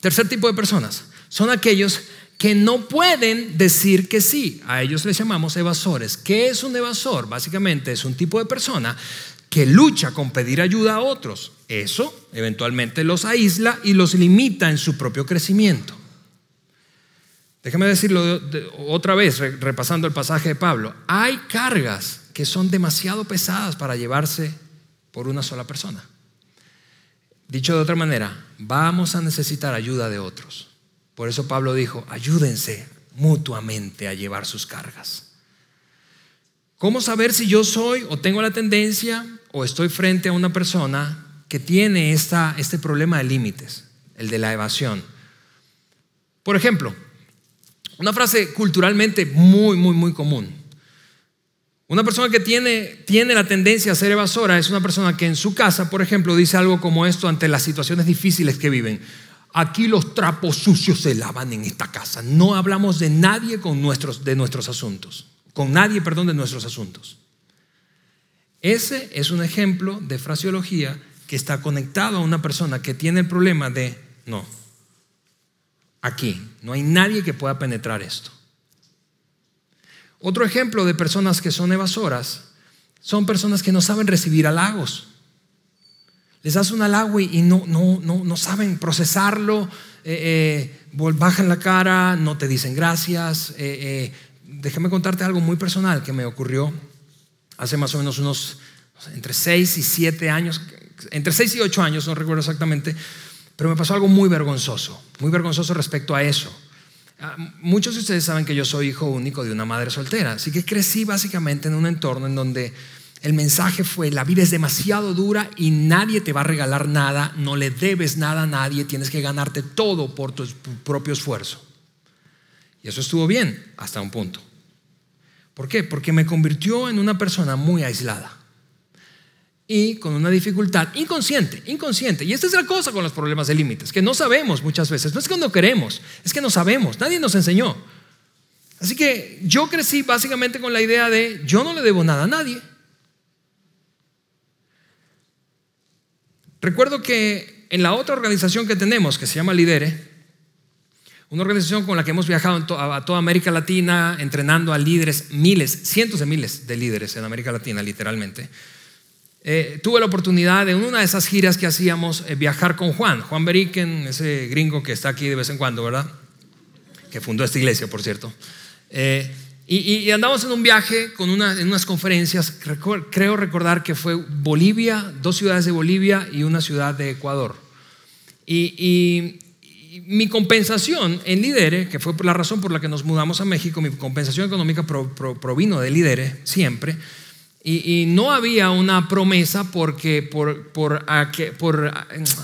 tercer tipo de personas, son aquellos que no pueden decir que sí. A ellos les llamamos evasores. ¿Qué es un evasor? Básicamente es un tipo de persona que lucha con pedir ayuda a otros. Eso eventualmente los aísla y los limita en su propio crecimiento. Déjame decirlo otra vez, repasando el pasaje de Pablo. Hay cargas que son demasiado pesadas para llevarse por una sola persona. Dicho de otra manera, vamos a necesitar ayuda de otros. Por eso Pablo dijo, ayúdense mutuamente a llevar sus cargas. ¿Cómo saber si yo soy o tengo la tendencia o estoy frente a una persona que tiene esta, este problema de límites, el de la evasión? Por ejemplo, una frase culturalmente muy, muy, muy común. Una persona que tiene, tiene la tendencia a ser evasora es una persona que en su casa, por ejemplo, dice algo como esto ante las situaciones difíciles que viven. Aquí los trapos sucios se lavan en esta casa. No hablamos de nadie con nuestros, de nuestros asuntos. Con nadie, perdón, de nuestros asuntos. Ese es un ejemplo de fraseología que está conectado a una persona que tiene el problema de, no, aquí, no hay nadie que pueda penetrar esto. Otro ejemplo de personas que son evasoras son personas que no saben recibir halagos. Les das un halago y no, no, no, no saben procesarlo, eh, eh, bajan la cara, no te dicen gracias. Eh, déjame contarte algo muy personal que me ocurrió hace más o menos unos entre 6 y 7 años, entre 6 y 8 años, no recuerdo exactamente, pero me pasó algo muy vergonzoso, muy vergonzoso respecto a eso. Ah, muchos de ustedes saben que yo soy hijo único de una madre soltera, así que crecí básicamente en un entorno en donde el mensaje fue, la vida es demasiado dura y nadie te va a regalar nada, no le debes nada a nadie, tienes que ganarte todo por tu propio esfuerzo. Y eso estuvo bien hasta un punto. ¿Por qué? Porque me convirtió en una persona muy aislada y con una dificultad inconsciente, inconsciente. Y esta es la cosa con los problemas de límites, que no sabemos muchas veces. No es que no queremos, es que no sabemos. Nadie nos enseñó. Así que yo crecí básicamente con la idea de yo no le debo nada a nadie. Recuerdo que en la otra organización que tenemos, que se llama Lidere, una organización con la que hemos viajado a toda América Latina, entrenando a líderes, miles, cientos de miles de líderes en América Latina, literalmente. Eh, tuve la oportunidad de una de esas giras que hacíamos eh, viajar con Juan, Juan Beriken, ese gringo que está aquí de vez en cuando, ¿verdad? Que fundó esta iglesia, por cierto. Eh, y, andamos en un viaje con en unas conferencias, creo recordar que fue Bolivia, dos ciudades de Bolivia y una ciudad de Ecuador. Y, mi compensación en Lidere, que fue la razón por la que nos mudamos a México, mi compensación económica provino de Lidere siempre y, no había una promesa porque, por, por, por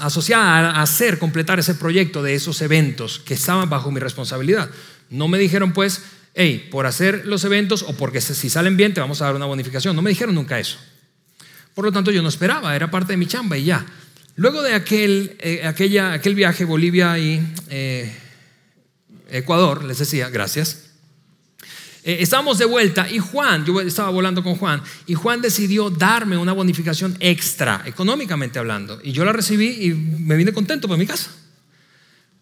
asociada a hacer, completar ese proyecto de esos eventos que estaban bajo mi responsabilidad. No me dijeron pues, hey, por hacer los eventos o porque si salen bien te vamos a dar una bonificación. No me dijeron nunca eso. Por lo tanto yo no esperaba, era parte de mi chamba y ya. Luego de aquel, eh, aquella, aquel viaje Bolivia y eh, Ecuador, les decía, gracias. Eh, estábamos de vuelta y Juan, yo estaba volando con Juan, y Juan decidió darme una bonificación extra, económicamente hablando. Y yo la recibí y me vine contento para mi casa.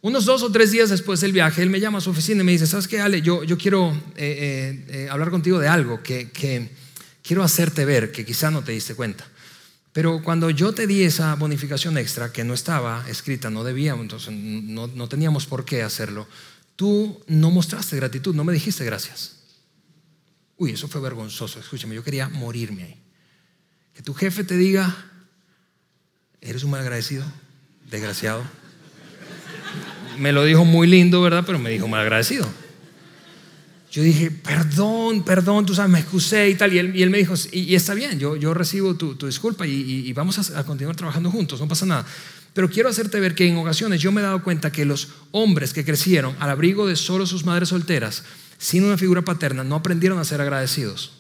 Unos dos o tres días después del viaje, él me llama a su oficina y me dice, ¿sabes qué, Ale? Yo, yo quiero eh, eh, hablar contigo de algo que, quiero hacerte ver, que quizá no te diste cuenta. Pero cuando yo te di esa bonificación extra, que no estaba escrita, no debíamos, entonces no, no teníamos por qué hacerlo, tú no mostraste gratitud, no me dijiste gracias. Uy, eso fue vergonzoso. Escúchame, yo quería morirme ahí. Que tu jefe te diga, eres un mal agradecido, desgraciado. Me lo dijo muy lindo, ¿verdad? Pero me dijo mal agradecido. Yo dije, perdón, perdón, tú sabes, me excusé y tal. Y él, me dijo, y, está bien, yo, yo recibo tu, disculpa y, vamos a, a, continuar trabajando juntos, no pasa nada. Pero quiero hacerte ver que en ocasiones yo me he dado cuenta que los hombres que crecieron al abrigo de solo sus madres solteras sin una figura paterna no aprendieron a ser agradecidos,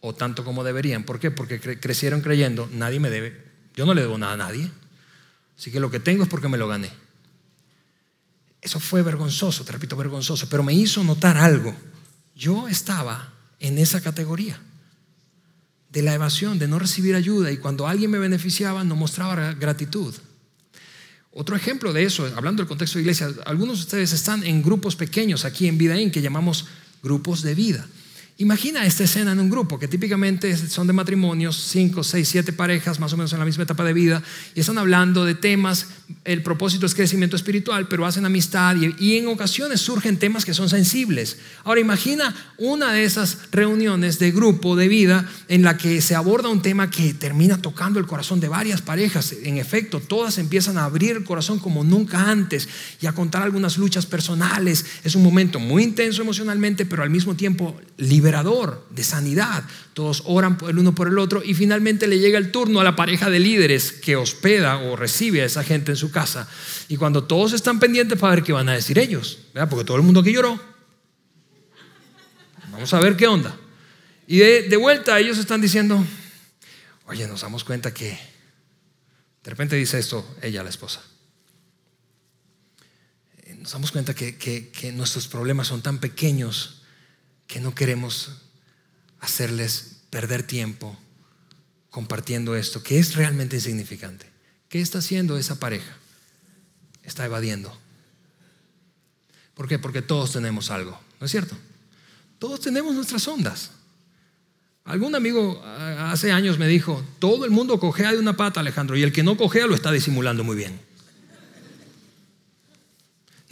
o tanto como deberían. ¿Por qué? Porque crecieron creyendo, nadie me debe, yo no le debo nada a nadie, así que lo que tengo es porque me lo gané. Eso fue vergonzoso, te repito, vergonzoso, pero me hizo notar algo. Yo estaba en esa categoría de la evasión, de no recibir ayuda, y cuando alguien me beneficiaba no mostraba gratitud. Otro ejemplo de eso, hablando del contexto de iglesia, algunos de ustedes están en grupos pequeños aquí en Vidaín que llamamos grupos de vida. Imagina esta escena en un grupo que típicamente son de matrimonios, cinco, seis, siete parejas más o menos en la misma etapa de vida y están hablando de temas, el propósito es crecimiento espiritual, pero hacen amistad y, en ocasiones surgen temas que son sensibles. Ahora imagina una de esas reuniones de grupo de vida en la que se aborda un tema que termina tocando el corazón de varias parejas. En efecto, todas empiezan a abrir el corazón como nunca antes y a contar algunas luchas personales. Es un momento muy intenso emocionalmente, pero al mismo tiempo liberador liberador, de sanidad. Todos oran el uno por el otro y finalmente le llega el turno a la pareja de líderes que hospeda o recibe a esa gente en su casa. Y cuando todos están pendientes para ver qué van a decir ellos, porque todo el mundo aquí lloró. Vamos a ver qué onda. Y de, de vuelta ellos están diciendo, oye, nos damos cuenta que de repente dice esto ella, la esposa nos damos cuenta que, nuestros problemas son tan pequeños que no queremos hacerles perder tiempo compartiendo esto, que es realmente insignificante. ¿Qué está haciendo esa pareja? Está evadiendo. ¿Por qué? Porque todos tenemos algo, ¿no es cierto? Todos tenemos nuestras ondas. Algún amigo hace años me dijo, todo el mundo cojea de una pata, Alejandro, y el que no cojea lo está disimulando muy bien.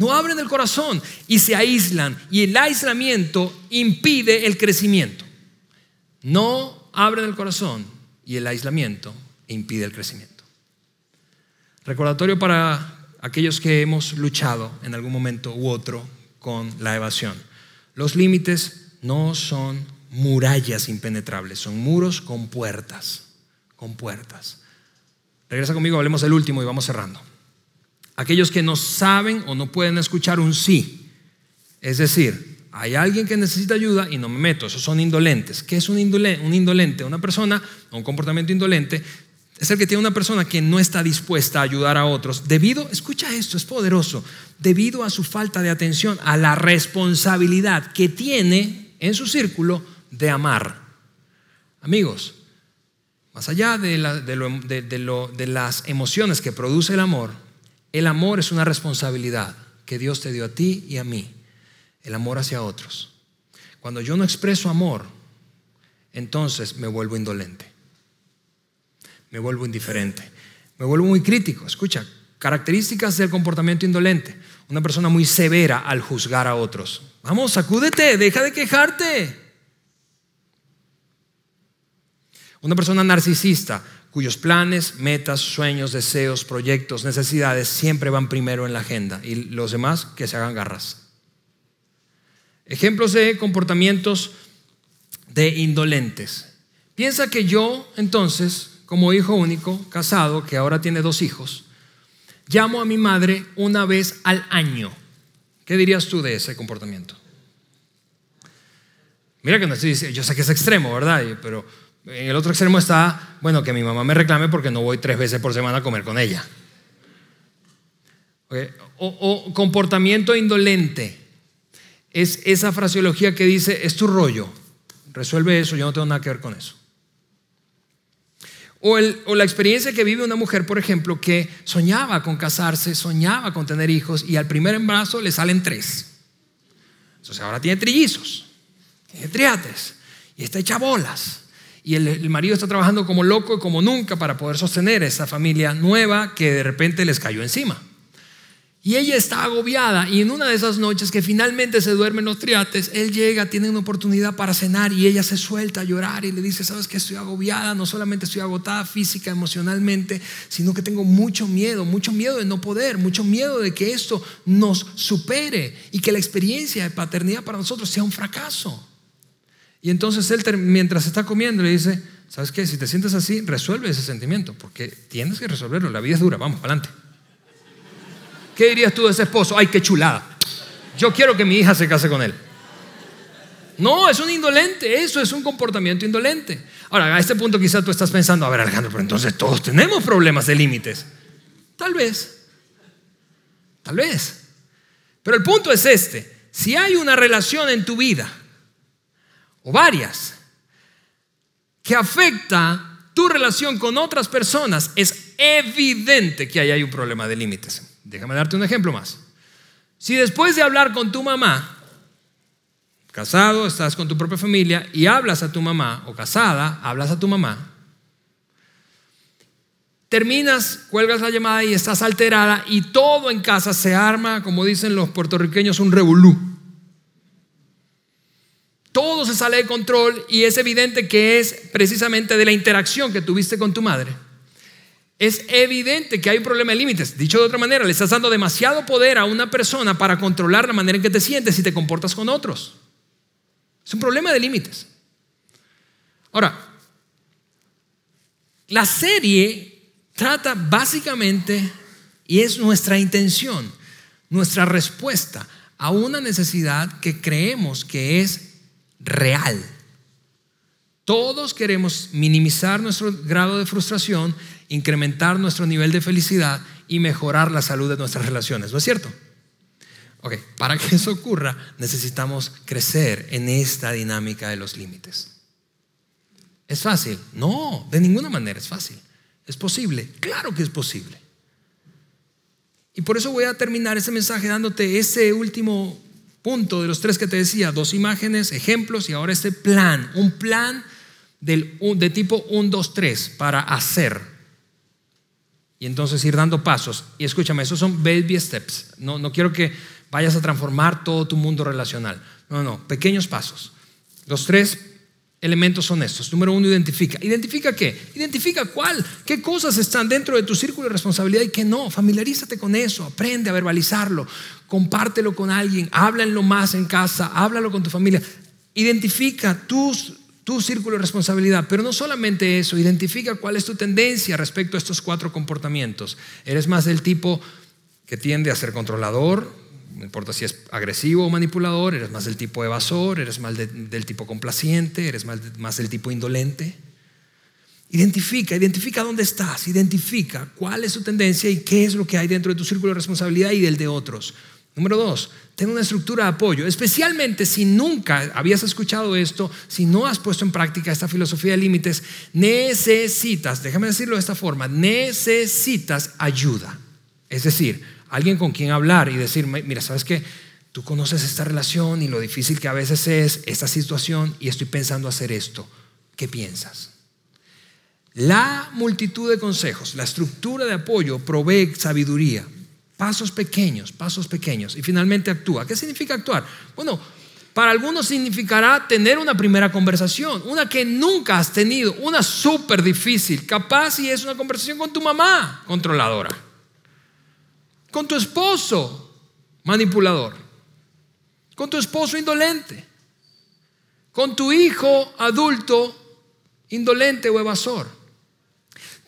No abren el corazón y se aíslan. Y el aislamiento impide el crecimiento. No abren el corazón y el aislamiento impide el crecimiento. Recordatorio para aquellos que hemos luchado en algún momento u otro con la evasión. Los límites no son murallas impenetrables, son muros con puertas, con puertas. Regresa conmigo, hablemos del último y vamos cerrando aquellos que no saben o no pueden escuchar un sí. Es decir, hay alguien que necesita ayuda y no me meto, esos son indolentes. ¿Qué es un indolente? Un indolente, una persona, un comportamiento indolente, es el que tiene una persona que no está dispuesta a ayudar a otros debido, escucha esto, es poderoso, debido a su falta de atención, a la responsabilidad que tiene en su círculo de amar. Amigos, más allá de, de las emociones que produce el amor, el amor es una responsabilidad que Dios te dio a ti y a mí. El amor hacia otros. Cuando yo no expreso amor, entonces me vuelvo indolente. Me vuelvo indiferente. Me vuelvo muy crítico. Escucha, características del comportamiento indolente. Una persona muy severa al juzgar a otros. Vamos, sacúdete, deja de quejarte. Una persona narcisista cuyos planes, metas, sueños, deseos, proyectos, necesidades siempre van primero en la agenda y los demás que se hagan garras. Ejemplos de comportamientos de indolentes. Piensa que yo, entonces, como hijo único, casado, que ahora tiene dos hijos, llamo a mi madre una vez al año. ¿Qué dirías tú de ese comportamiento? Mira que no estoy diciendo, yo sé que es extremo, ¿verdad? Pero en el otro extremo está, bueno, que mi mamá me reclame porque no voy tres veces por semana a comer con ella. O, comportamiento indolente. Es esa fraseología que dice, es tu rollo, resuelve eso, yo no tengo nada que ver con eso. O, o, la experiencia que vive una mujer, por ejemplo, que soñaba con casarse, soñaba con tener hijos y al primer embarazo le salen tres. Entonces ahora tiene trillizos, tiene triates y está hecha bolas y el, marido está trabajando como loco y como nunca para poder sostener esa familia nueva que de repente les cayó encima. Y ella está agobiada y en una de esas noches que finalmente se duermen los triates, él llega, tiene una oportunidad para cenar y ella se suelta a llorar y le dice, sabes que estoy agobiada, no solamente estoy agotada física, emocionalmente, sino que tengo mucho miedo, mucho miedo de no poder, mucho miedo de que esto nos supere y que la experiencia de paternidad para nosotros sea un fracaso. Y entonces él, mientras está comiendo, le dice, ¿sabes qué? Si te sientes así, resuelve ese sentimiento, porque tienes que resolverlo, la vida es dura, vamos, adelante. ¿Qué dirías tú de ese esposo? Ay, qué chulada. Yo quiero que mi hija se case con él. No, es un indolente, eso es un comportamiento indolente. Ahora, a este punto quizás tú estás pensando, a ver Alejandro, pero entonces todos tenemos problemas de límites. Tal vez, tal vez. Pero el punto es este, si hay una relación en tu vida o varias que afecta tu relación con otras personas, es evidente que ahí hay un problema de límites. Déjame darte un ejemplo más. Si después de hablar con tu mamá, casado, estás con tu propia familia y hablas a tu mamá, o casada, hablas a tu mamá, terminas, cuelgas la llamada y estás alterada y todo en casa se arma, como dicen los puertorriqueños, un revolú. Todo se sale de control y es evidente que es precisamente de la interacción que tuviste con tu madre. Es evidente que hay un problema de límites. Dicho de otra manera, le estás dando demasiado poder a una persona para controlar la manera en que te sientes y te comportas con otros. Es un problema de límites. Ahora, la serie trata básicamente, y es nuestra intención, nuestra respuesta a una necesidad que creemos que es real. Todos queremos minimizar nuestro grado de frustración, incrementar nuestro nivel de felicidad y mejorar la salud de nuestras relaciones, ¿no es cierto? Ok, para que eso ocurra necesitamos crecer en esta dinámica de los límites. ¿Es fácil? No, de ninguna manera es fácil. ¿Es posible? Claro que es posible. Y por eso voy a terminar ese mensaje dándote ese último punto de los tres que te decía, dos imágenes, ejemplos y ahora este plan, un plan de tipo 1, 2, 3 para hacer. Y entonces ir dando pasos. Y escúchame, esos son baby steps. No, no quiero que vayas a transformar todo tu mundo relacional. No, no, pequeños pasos. Los tres elementos son estos. Número uno, identifica. ¿Identifica qué? Identifica cuál, qué cosas están dentro de tu círculo de responsabilidad y qué no. Familiarízate con eso, aprende a verbalizarlo, compártelo con alguien, háblanlo más en casa, háblalo con tu familia. Identifica tus, tu círculo de responsabilidad, pero no solamente eso, identifica cuál es tu tendencia respecto a estos cuatro comportamientos. ¿Eres más del tipo que tiende a ser controlador, no importa si es agresivo o manipulador, eres más del tipo evasor, eres más del tipo complaciente, eres más, más del tipo indolente. Identifica, identifica dónde estás, identifica cuál es tu tendencia y qué es lo que hay dentro de tu círculo de responsabilidad y del de otros. Número dos, ten una estructura de apoyo, especialmente si nunca habías escuchado esto, si no has puesto en práctica esta filosofía de límites, necesitas, déjame decirlo de esta forma, necesitas ayuda. Es decir, alguien con quien hablar y decir, mira, ¿sabes qué? Tú conoces esta relación y lo difícil que a veces es esta situación y estoy pensando hacer esto. ¿Qué piensas? La multitud de consejos, la estructura de apoyo provee sabiduría, pasos pequeños, pasos pequeños y finalmente actúa. ¿Qué significa actuar? Bueno, para algunos significará tener una primera conversación, una que nunca has tenido, una súper difícil, capaz si es una conversación con tu mamá controladora con tu esposo manipulador, con tu esposo indolente, con tu hijo adulto indolente o evasor.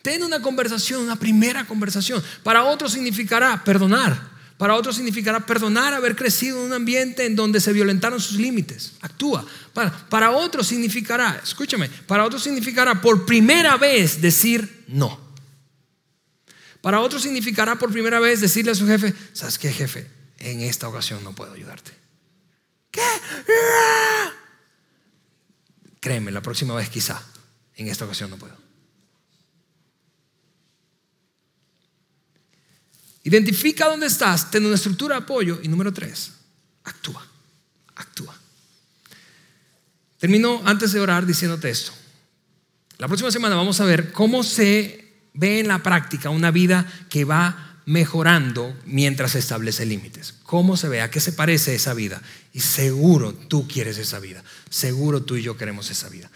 Ten una conversación, una primera conversación. Para otros significará perdonar. Para otros significará perdonar haber crecido en un ambiente en donde se violentaron sus límites. Actúa. Para, para otros significará, escúchame, para otros significará por primera vez decir no. Para otros significará por primera vez decirle a su jefe, ¿sabes qué jefe? En esta ocasión no puedo ayudarte. ¿Qué? Créeme, la próxima vez quizá. En esta ocasión no puedo. Identifica dónde estás, ten una estructura de apoyo. Y número tres, actúa, actúa. Termino antes de orar diciéndote esto. La próxima semana vamos a ver cómo se ve en la práctica una vida que va mejorando mientras establece límites. ¿Cómo se ve? ¿A qué se parece esa vida? Y seguro tú quieres esa vida. Seguro tú y yo queremos esa vida.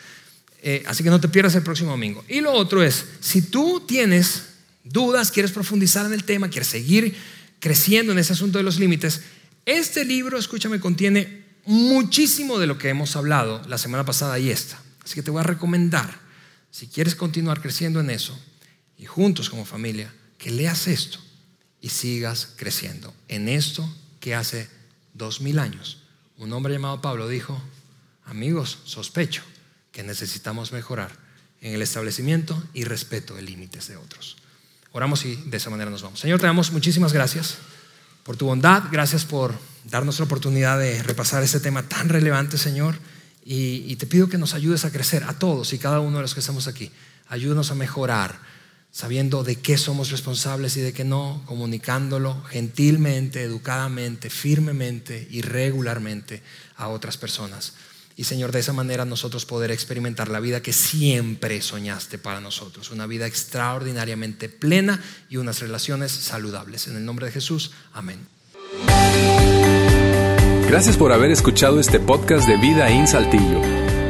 Eh, así que no te pierdas el próximo domingo. Y lo otro es, si tú tienes dudas, quieres profundizar en el tema, quieres seguir creciendo en ese asunto de los límites, este libro, escúchame, contiene muchísimo de lo que hemos hablado la semana pasada y esta. Así que te voy a recomendar, si quieres continuar creciendo en eso, y juntos como familia, que leas esto y sigas creciendo en esto que hace dos mil años un hombre llamado Pablo dijo, amigos, sospecho que necesitamos mejorar en el establecimiento y respeto de límites de otros. Oramos y de esa manera nos vamos. Señor, te damos muchísimas gracias por tu bondad, gracias por darnos la oportunidad de repasar este tema tan relevante, Señor, y, y te pido que nos ayudes a crecer a todos y cada uno de los que estamos aquí. Ayúdanos a mejorar sabiendo de qué somos responsables y de qué no, comunicándolo gentilmente, educadamente, firmemente y regularmente a otras personas. Y Señor, de esa manera nosotros poder experimentar la vida que siempre soñaste para nosotros, una vida extraordinariamente plena y unas relaciones saludables. En el nombre de Jesús, amén. Gracias por haber escuchado este podcast de Vida en Saltillo.